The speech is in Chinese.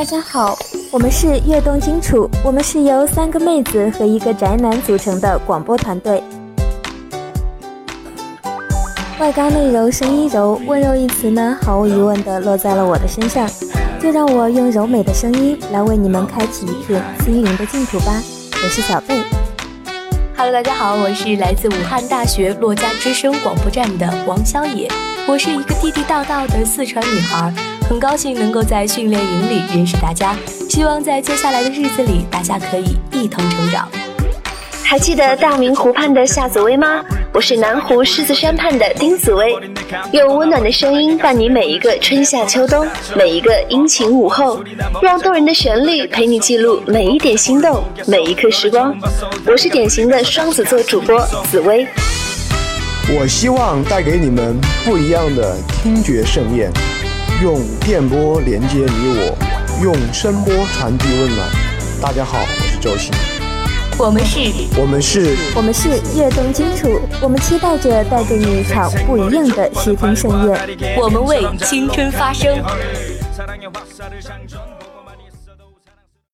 大家好，我们是悦动金楚，我们是由三个妹子和一个宅男组成的广播团队。外刚内柔，声音柔，温柔一词呢，毫无疑问的落在了我的身上。就让我用柔美的声音来为你们开启一片心灵的净土吧。我是小贝。Hello，大家好，我是来自武汉大学洛家之声广播站的王小野。我是一个地地道道的四川女孩，很高兴能够在训练营里认识大家。希望在接下来的日子里，大家可以一同成长。还记得大明湖畔的夏紫薇吗？我是南湖狮子山畔的丁紫薇，用温暖的声音伴你每一个春夏秋冬，每一个阴晴午后，让动人的旋律陪你记录每一点心动，每一刻时光。我是典型的双子座主播紫薇。我希望带给你们不一样的听觉盛宴，用电波连接你我，用声波传递温暖。大家好，我是周星。我们是，我们是，我们是悦动金楚，我们期待着带给你一场不一样的视听盛宴。我们为青春发声。